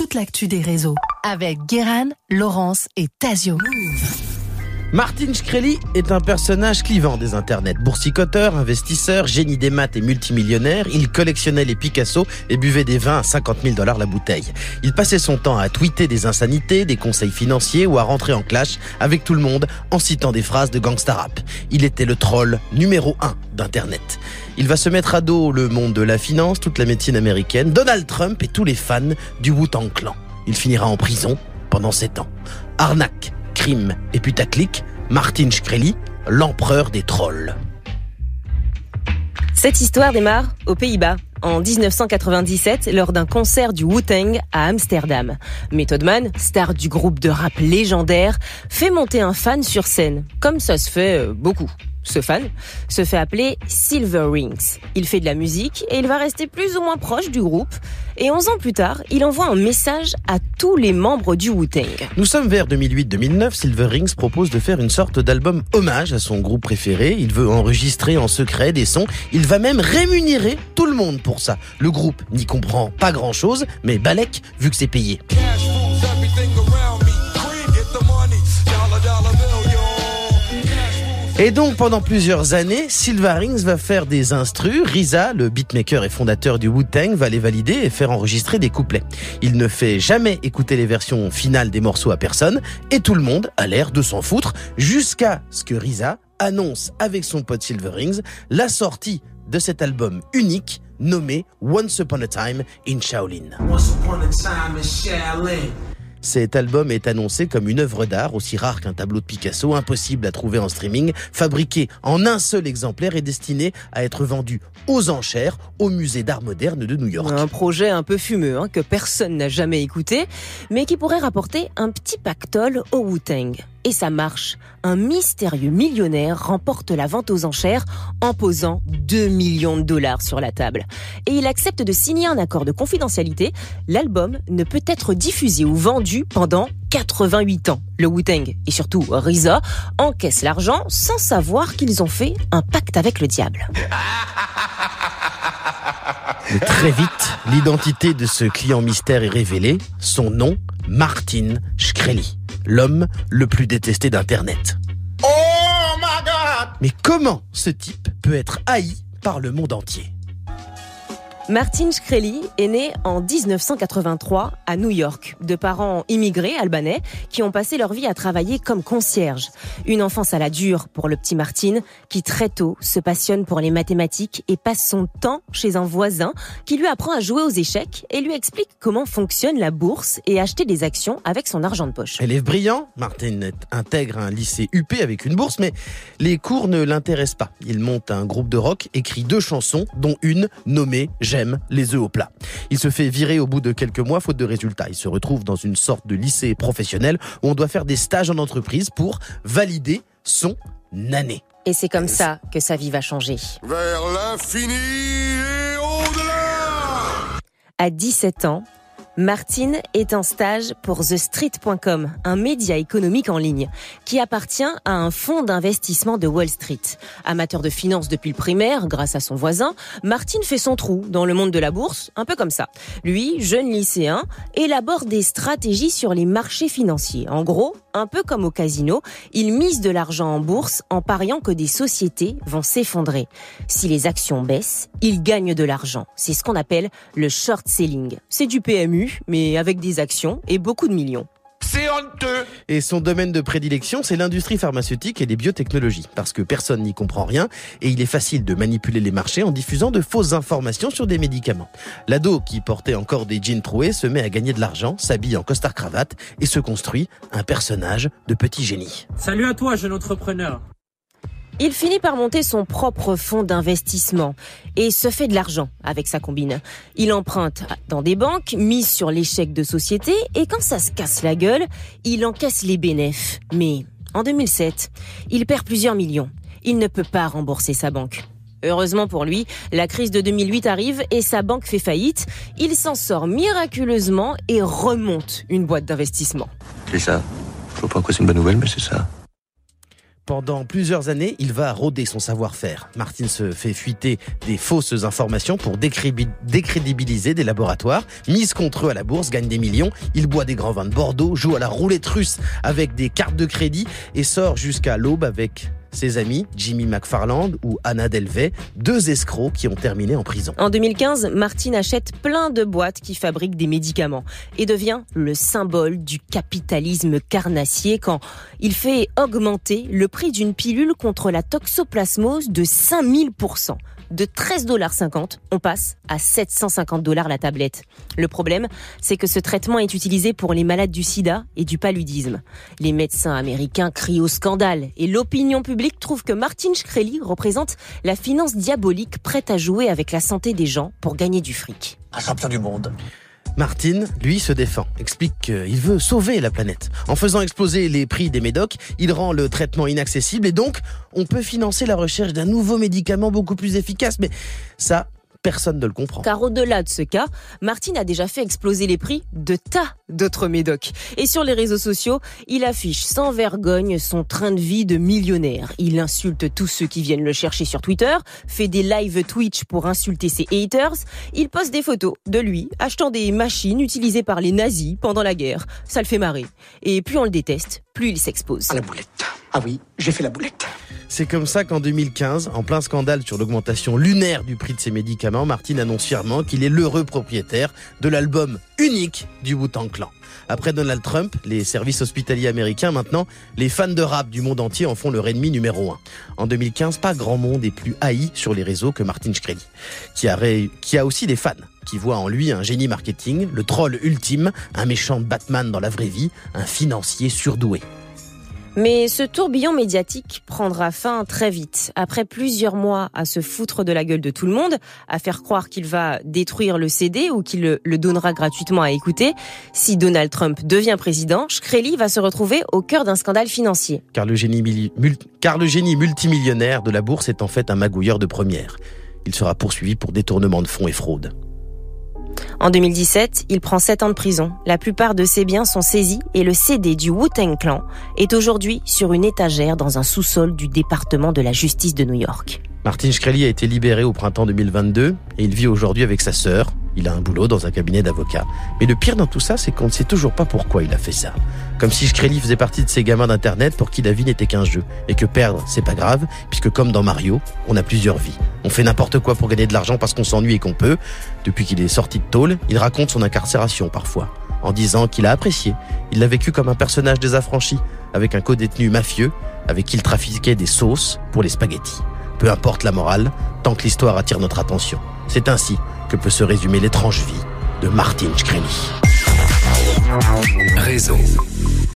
toute l'actu des réseaux avec Guéran, Laurence et Tazio. Martin Shkreli est un personnage clivant des internets. Boursicoteur, investisseur, génie des maths et multimillionnaire, il collectionnait les Picasso et buvait des vins à 50 000 dollars la bouteille. Il passait son temps à tweeter des insanités, des conseils financiers ou à rentrer en clash avec tout le monde en citant des phrases de gangsta rap. Il était le troll numéro un d'Internet. Il va se mettre à dos le monde de la finance, toute la médecine américaine, Donald Trump et tous les fans du Wu-Tang Clan. Il finira en prison pendant 7 ans. Arnaque crime et putaclic, Martin Shkreli, l'empereur des trolls. Cette histoire démarre aux Pays-Bas en 1997 lors d'un concert du Wu-Tang à Amsterdam. Method Man, star du groupe de rap légendaire, fait monter un fan sur scène, comme ça se fait euh, beaucoup. Ce fan se fait appeler Silver Rings. Il fait de la musique et il va rester plus ou moins proche du groupe. Et 11 ans plus tard, il envoie un message à tous les membres du Wu-Tang. Nous sommes vers 2008-2009. Silver Rings propose de faire une sorte d'album hommage à son groupe préféré. Il veut enregistrer en secret des sons. Il va même rémunérer tout le monde pour ça. Le groupe n'y comprend pas grand chose, mais Balek, vu que c'est payé. Et donc pendant plusieurs années, Rings va faire des instrus. Risa, le beatmaker et fondateur du Wu-Tang, va les valider et faire enregistrer des couplets. Il ne fait jamais écouter les versions finales des morceaux à personne et tout le monde a l'air de s'en foutre jusqu'à ce que Risa annonce avec son pote Rings la sortie de cet album unique nommé Once Upon a Time in Shaolin. Once upon a time in Shaolin. Cet album est annoncé comme une œuvre d'art aussi rare qu'un tableau de Picasso, impossible à trouver en streaming, fabriqué en un seul exemplaire et destiné à être vendu aux enchères au musée d'art moderne de New York. Un projet un peu fumeux hein, que personne n'a jamais écouté, mais qui pourrait rapporter un petit pactole au Wu-Tang. Et ça marche. Un mystérieux millionnaire remporte la vente aux enchères en posant 2 millions de dollars sur la table. Et il accepte de signer un accord de confidentialité. L'album ne peut être diffusé ou vendu pendant 88 ans. Le Wu-Tang et surtout Risa encaissent l'argent sans savoir qu'ils ont fait un pacte avec le diable. très vite, l'identité de ce client mystère est révélée. Son nom, Martin Shkreli l'homme le plus détesté d'Internet. Oh my God Mais comment ce type peut être haï par le monde entier? Martin Shkreli est né en 1983 à New York, de parents immigrés albanais qui ont passé leur vie à travailler comme concierge. Une enfance à la dure pour le petit Martin qui très tôt se passionne pour les mathématiques et passe son temps chez un voisin qui lui apprend à jouer aux échecs et lui explique comment fonctionne la bourse et acheter des actions avec son argent de poche. Élève brillant, Martin intègre un lycée UP avec une bourse mais les cours ne l'intéressent pas. Il monte un groupe de rock, écrit deux chansons dont une nommée les œufs au plat. Il se fait virer au bout de quelques mois faute de résultats. Il se retrouve dans une sorte de lycée professionnel où on doit faire des stages en entreprise pour valider son année. Et c'est comme ça que sa vie va changer. Vers l'infini et au-delà À 17 ans, Martine est en stage pour TheStreet.com, un média économique en ligne qui appartient à un fonds d'investissement de Wall Street. Amateur de finance depuis le primaire, grâce à son voisin, Martine fait son trou dans le monde de la bourse, un peu comme ça. Lui, jeune lycéen, élabore des stratégies sur les marchés financiers. En gros, un peu comme au casino, il mise de l'argent en bourse en pariant que des sociétés vont s'effondrer. Si les actions baissent, il gagne de l'argent. C'est ce qu'on appelle le short selling. C'est du PMU mais avec des actions et beaucoup de millions. C'est honteux Et son domaine de prédilection, c'est l'industrie pharmaceutique et les biotechnologies, parce que personne n'y comprend rien, et il est facile de manipuler les marchés en diffusant de fausses informations sur des médicaments. L'ado, qui portait encore des jeans troués, se met à gagner de l'argent, s'habille en costard-cravate, et se construit un personnage de petit génie. Salut à toi, jeune entrepreneur il finit par monter son propre fonds d'investissement et se fait de l'argent avec sa combine. Il emprunte dans des banques, mise sur l'échec de société et quand ça se casse la gueule, il encaisse les bénéfices. Mais en 2007, il perd plusieurs millions. Il ne peut pas rembourser sa banque. Heureusement pour lui, la crise de 2008 arrive et sa banque fait faillite. Il s'en sort miraculeusement et remonte une boîte d'investissement. C'est ça. Je vois pas quoi c'est une bonne nouvelle, mais c'est ça. Pendant plusieurs années, il va rôder son savoir-faire. Martin se fait fuiter des fausses informations pour décrédibiliser des laboratoires. Mise contre eux à la bourse, gagne des millions. Il boit des grands vins de Bordeaux, joue à la roulette russe avec des cartes de crédit et sort jusqu'à l'aube avec ses amis Jimmy McFarland ou Anna Delvey, deux escrocs qui ont terminé en prison. En 2015, Martin achète plein de boîtes qui fabriquent des médicaments et devient le symbole du capitalisme carnassier quand il fait augmenter le prix d'une pilule contre la toxoplasmose de 5000% de 13,50$, on passe à 750 dollars la tablette. Le problème, c'est que ce traitement est utilisé pour les malades du sida et du paludisme. Les médecins américains crient au scandale et l'opinion publique trouve que Martin Shkreli représente la finance diabolique prête à jouer avec la santé des gens pour gagner du fric. Un champion du monde. Martin, lui, se défend, explique qu'il veut sauver la planète. En faisant exploser les prix des médocs, il rend le traitement inaccessible et donc on peut financer la recherche d'un nouveau médicament beaucoup plus efficace. Mais ça, personne ne le comprend. Car au-delà de ce cas, Martin a déjà fait exploser les prix de tas d'autres médocs. Et sur les réseaux sociaux, il affiche sans vergogne son train de vie de millionnaire. Il insulte tous ceux qui viennent le chercher sur Twitter, fait des live Twitch pour insulter ses haters. Il poste des photos de lui achetant des machines utilisées par les nazis pendant la guerre. Ça le fait marrer. Et plus on le déteste, plus il s'expose. À la boulette. Ah oui, j'ai fait la boulette. C'est comme ça qu'en 2015, en plein scandale sur l'augmentation lunaire du prix de ses médicaments, Martin annonce fièrement qu'il est l'heureux propriétaire de l'album unique du Wu-Tang Clan. Après Donald Trump, les services hospitaliers américains, maintenant, les fans de rap du monde entier en font leur ennemi numéro un. En 2015, pas grand monde est plus haï sur les réseaux que Martin Shkreli, qui a, qui a aussi des fans qui voient en lui un génie marketing, le troll ultime, un méchant Batman dans la vraie vie, un financier surdoué. Mais ce tourbillon médiatique prendra fin très vite. Après plusieurs mois à se foutre de la gueule de tout le monde, à faire croire qu'il va détruire le CD ou qu'il le, donnera gratuitement à écouter, si Donald Trump devient président, Shkreli va se retrouver au cœur d'un scandale financier. Car le, génie car le génie multimillionnaire de la bourse est en fait un magouilleur de première. Il sera poursuivi pour détournement de fonds et fraude. En 2017, il prend 7 ans de prison. La plupart de ses biens sont saisis et le CD du Wu-Tang Clan est aujourd'hui sur une étagère dans un sous-sol du département de la justice de New York. Martin Shkreli a été libéré au printemps 2022 et il vit aujourd'hui avec sa sœur. Il a un boulot dans un cabinet d'avocat. Mais le pire dans tout ça, c'est qu'on ne sait toujours pas pourquoi il a fait ça. Comme si Shkreli faisait partie de ces gamins d'internet pour qui la vie n'était qu'un jeu. Et que perdre, c'est pas grave, puisque comme dans Mario, on a plusieurs vies. On fait n'importe quoi pour gagner de l'argent parce qu'on s'ennuie et qu'on peut. Depuis qu'il est sorti de tôle, il raconte son incarcération parfois. En disant qu'il a apprécié. Il l'a vécu comme un personnage désaffranchi, avec un co-détenu mafieux, avec qui il trafiquait des sauces pour les spaghettis peu importe la morale, tant que l'histoire attire notre attention. C'est ainsi que peut se résumer l'étrange vie de Martin Shkreli. Réseau.